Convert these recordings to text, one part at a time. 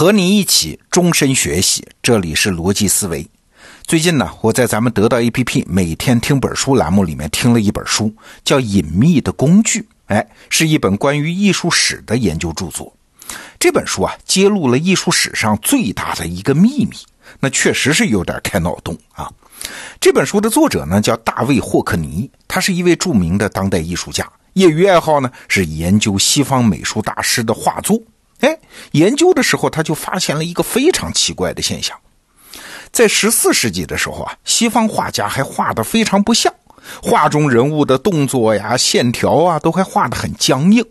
和你一起终身学习，这里是逻辑思维。最近呢，我在咱们得到 APP 每天听本书栏目里面听了一本书，叫《隐秘的工具》。哎，是一本关于艺术史的研究著作。这本书啊，揭露了艺术史上最大的一个秘密，那确实是有点开脑洞啊。这本书的作者呢，叫大卫霍克尼，他是一位著名的当代艺术家，业余爱好呢是研究西方美术大师的画作。哎，研究的时候他就发现了一个非常奇怪的现象，在十四世纪的时候啊，西方画家还画得非常不像，画中人物的动作呀、线条啊，都还画得很僵硬。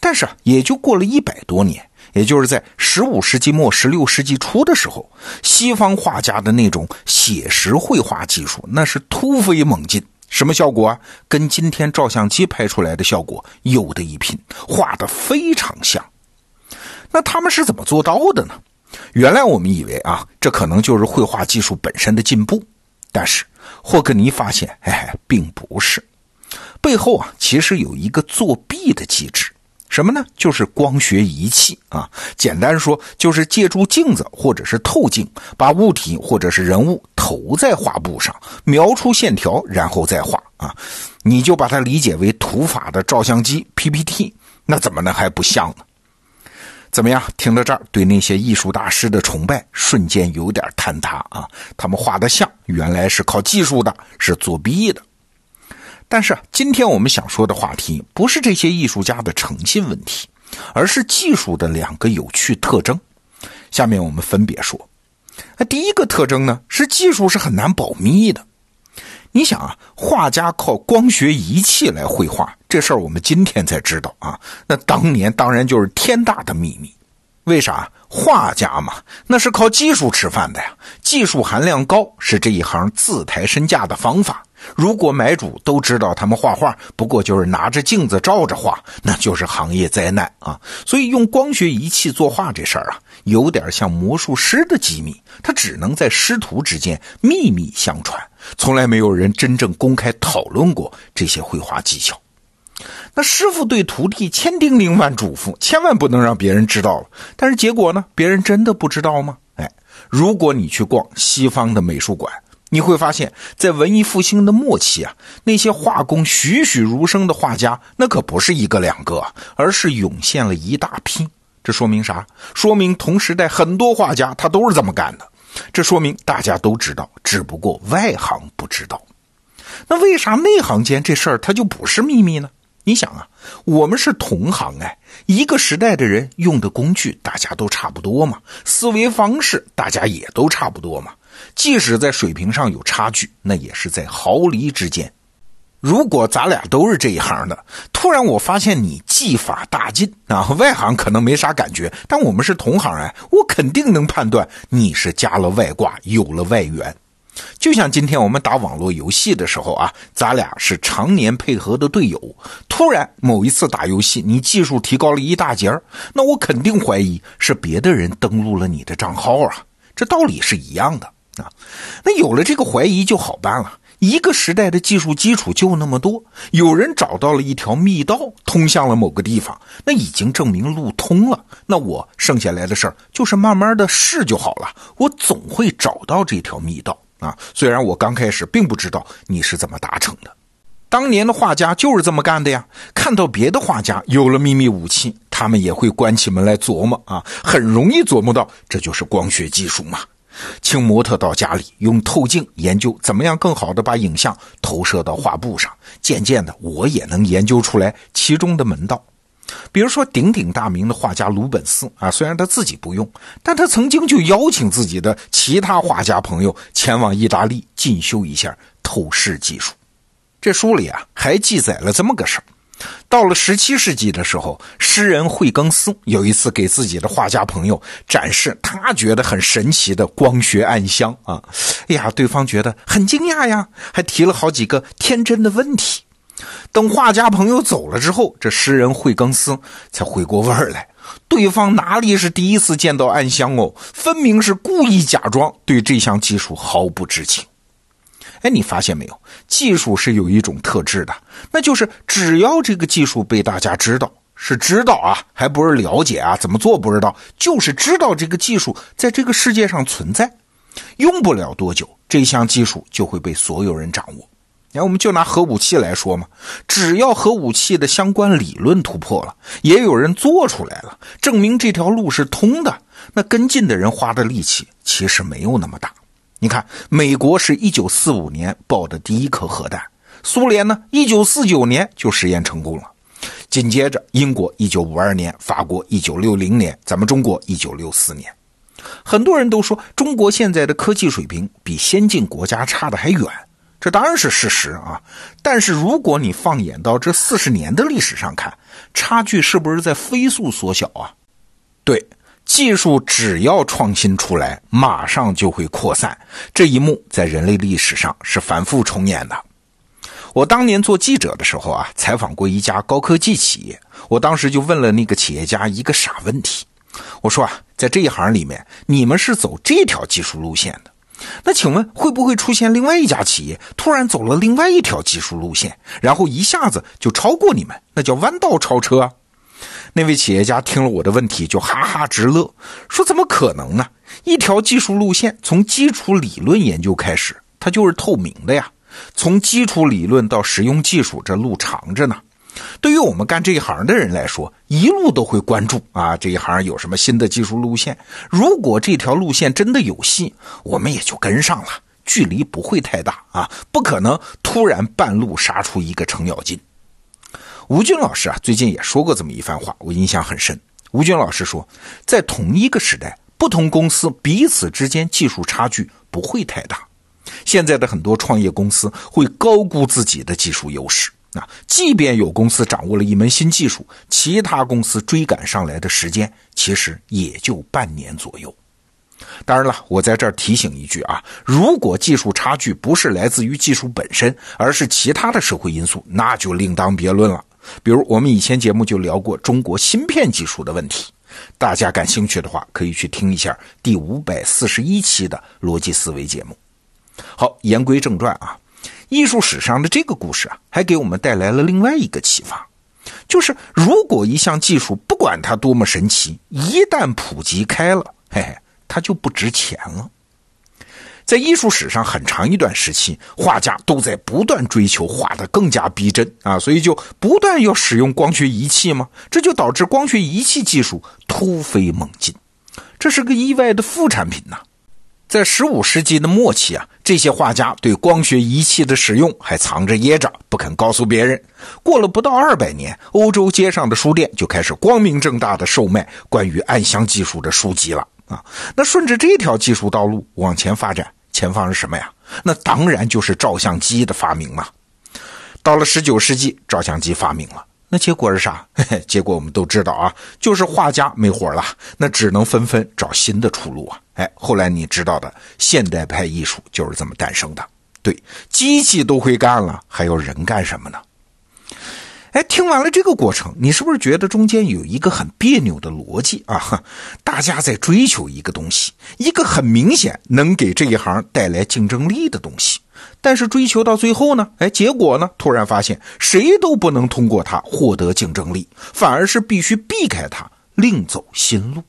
但是啊，也就过了一百多年，也就是在十五世纪末、十六世纪初的时候，西方画家的那种写实绘画技术那是突飞猛进。什么效果啊？跟今天照相机拍出来的效果有的一拼，画得非常像。那他们是怎么做到的呢？原来我们以为啊，这可能就是绘画技术本身的进步，但是霍克尼发现，哎，并不是，背后啊，其实有一个作弊的机制，什么呢？就是光学仪器啊。简单说，就是借助镜子或者是透镜，把物体或者是人物投在画布上，描出线条，然后再画啊。你就把它理解为土法的照相机 PPT，那怎么能还不像呢？怎么样？听到这儿，对那些艺术大师的崇拜瞬间有点坍塌啊！他们画的像，原来是靠技术的，是作弊的。但是今天我们想说的话题，不是这些艺术家的诚信问题，而是技术的两个有趣特征。下面我们分别说。那第一个特征呢，是技术是很难保密的。你想啊，画家靠光学仪器来绘画，这事儿我们今天才知道啊。那当年当然就是天大的秘密。为啥？画家嘛，那是靠技术吃饭的呀。技术含量高是这一行自抬身价的方法。如果买主都知道他们画画不过就是拿着镜子照着画，那就是行业灾难啊。所以用光学仪器作画这事儿啊，有点像魔术师的机密，它只能在师徒之间秘密相传。从来没有人真正公开讨论过这些绘画技巧。那师傅对徒弟千叮咛万嘱咐，千万不能让别人知道了。但是结果呢？别人真的不知道吗？哎，如果你去逛西方的美术馆，你会发现在文艺复兴的末期啊，那些画工栩栩如生的画家，那可不是一个两个，而是涌现了一大批。这说明啥？说明同时代很多画家他都是这么干的。这说明大家都知道，只不过外行不知道。那为啥内行间这事儿它就不是秘密呢？你想啊，我们是同行哎，一个时代的人用的工具大家都差不多嘛，思维方式大家也都差不多嘛。即使在水平上有差距，那也是在毫厘之间。如果咱俩都是这一行的，突然我发现你技法大进啊，外行可能没啥感觉，但我们是同行哎，我肯定能判断你是加了外挂，有了外援。就像今天我们打网络游戏的时候啊，咱俩是常年配合的队友，突然某一次打游戏你技术提高了一大截，那我肯定怀疑是别的人登录了你的账号啊，这道理是一样的啊。那有了这个怀疑就好办了。一个时代的技术基础就那么多，有人找到了一条密道，通向了某个地方，那已经证明路通了。那我剩下来的事儿就是慢慢的试就好了。我总会找到这条密道啊！虽然我刚开始并不知道你是怎么达成的。当年的画家就是这么干的呀。看到别的画家有了秘密武器，他们也会关起门来琢磨啊，很容易琢磨到这就是光学技术嘛。请模特到家里，用透镜研究怎么样更好的把影像投射到画布上。渐渐的，我也能研究出来其中的门道。比如说，鼎鼎大名的画家鲁本斯啊，虽然他自己不用，但他曾经就邀请自己的其他画家朋友前往意大利进修一下透视技术。这书里啊，还记载了这么个事儿。到了十七世纪的时候，诗人惠更斯有一次给自己的画家朋友展示他觉得很神奇的光学暗箱啊，哎呀，对方觉得很惊讶呀，还提了好几个天真的问题。等画家朋友走了之后，这诗人惠更斯才回过味儿来，对方哪里是第一次见到暗箱哦，分明是故意假装对这项技术毫不知情。哎，你发现没有？技术是有一种特质的，那就是只要这个技术被大家知道，是知道啊，还不是了解啊，怎么做不知道，就是知道这个技术在这个世界上存在。用不了多久，这项技术就会被所有人掌握。那我们就拿核武器来说嘛，只要核武器的相关理论突破了，也有人做出来了，证明这条路是通的，那跟进的人花的力气其实没有那么大。你看，美国是一九四五年爆的第一颗核弹，苏联呢，一九四九年就实验成功了，紧接着英国一九五二年，法国一九六零年，咱们中国一九六四年。很多人都说中国现在的科技水平比先进国家差的还远，这当然是事实啊。但是如果你放眼到这四十年的历史上看，差距是不是在飞速缩小啊？对，技术只要创新出来，马上就会扩散。这一幕在人类历史上是反复重演的。我当年做记者的时候啊，采访过一家高科技企业，我当时就问了那个企业家一个傻问题。我说啊，在这一行里面，你们是走这条技术路线的，那请问会不会出现另外一家企业突然走了另外一条技术路线，然后一下子就超过你们？那叫弯道超车。那位企业家听了我的问题就哈哈直乐，说怎么可能呢？一条技术路线从基础理论研究开始，它就是透明的呀。从基础理论到实用技术，这路长着呢。对于我们干这一行的人来说，一路都会关注啊，这一行有什么新的技术路线？如果这条路线真的有戏，我们也就跟上了，距离不会太大啊，不可能突然半路杀出一个程咬金。吴军老师啊，最近也说过这么一番话，我印象很深。吴军老师说，在同一个时代，不同公司彼此之间技术差距不会太大。现在的很多创业公司会高估自己的技术优势。那即便有公司掌握了一门新技术，其他公司追赶上来的时间其实也就半年左右。当然了，我在这儿提醒一句啊，如果技术差距不是来自于技术本身，而是其他的社会因素，那就另当别论了。比如我们以前节目就聊过中国芯片技术的问题，大家感兴趣的话，可以去听一下第五百四十一期的逻辑思维节目。好，言归正传啊。艺术史上的这个故事啊，还给我们带来了另外一个启发，就是如果一项技术不管它多么神奇，一旦普及开了，嘿嘿，它就不值钱了。在艺术史上很长一段时期，画家都在不断追求画的更加逼真啊，所以就不断要使用光学仪器嘛，这就导致光学仪器技术突飞猛进，这是个意外的副产品呐。在十五世纪的末期啊，这些画家对光学仪器的使用还藏着掖着，不肯告诉别人。过了不到二百年，欧洲街上的书店就开始光明正大的售卖关于暗箱技术的书籍了啊。那顺着这条技术道路往前发展，前方是什么呀？那当然就是照相机的发明嘛。到了十九世纪，照相机发明了。那结果是啥？嘿嘿，结果我们都知道啊，就是画家没活了，那只能纷纷找新的出路啊。哎，后来你知道的，现代派艺术就是这么诞生的。对，机器都会干了，还要人干什么呢？哎，听完了这个过程，你是不是觉得中间有一个很别扭的逻辑啊？大家在追求一个东西，一个很明显能给这一行带来竞争力的东西。但是追求到最后呢？哎，结果呢？突然发现谁都不能通过它获得竞争力，反而是必须避开它，另走新路。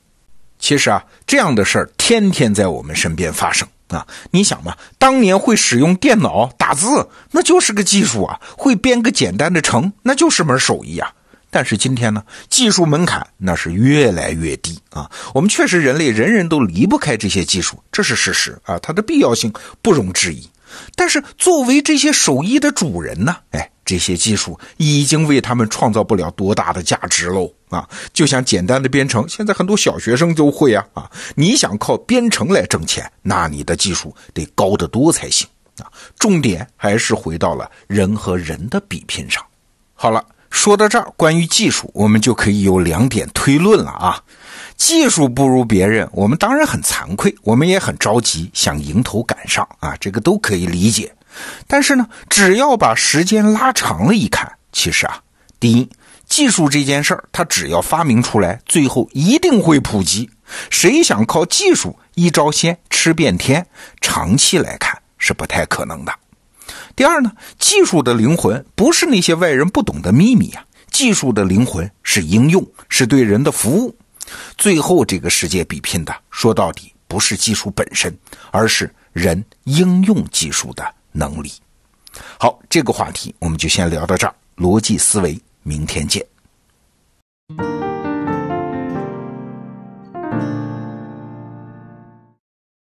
其实啊，这样的事儿天天在我们身边发生啊！你想嘛，当年会使用电脑打字，那就是个技术啊；会编个简单的程，那就是门手艺啊。但是今天呢，技术门槛那是越来越低啊。我们确实人类人人都离不开这些技术，这是事实啊，它的必要性不容置疑。但是作为这些手艺的主人呢，哎，这些技术已经为他们创造不了多大的价值喽啊！就像简单的编程，现在很多小学生都会啊啊！你想靠编程来挣钱，那你的技术得高得多才行啊！重点还是回到了人和人的比拼上。好了，说到这儿，关于技术，我们就可以有两点推论了啊。技术不如别人，我们当然很惭愧，我们也很着急，想迎头赶上啊，这个都可以理解。但是呢，只要把时间拉长了一看，其实啊，第一，技术这件事儿，它只要发明出来，最后一定会普及。谁想靠技术一招鲜吃遍天，长期来看是不太可能的。第二呢，技术的灵魂不是那些外人不懂的秘密呀。技术的灵魂是应用，是对人的服务。最后，这个世界比拼的，说到底不是技术本身，而是人应用技术的能力。好，这个话题我们就先聊到这儿。逻辑思维，明天见。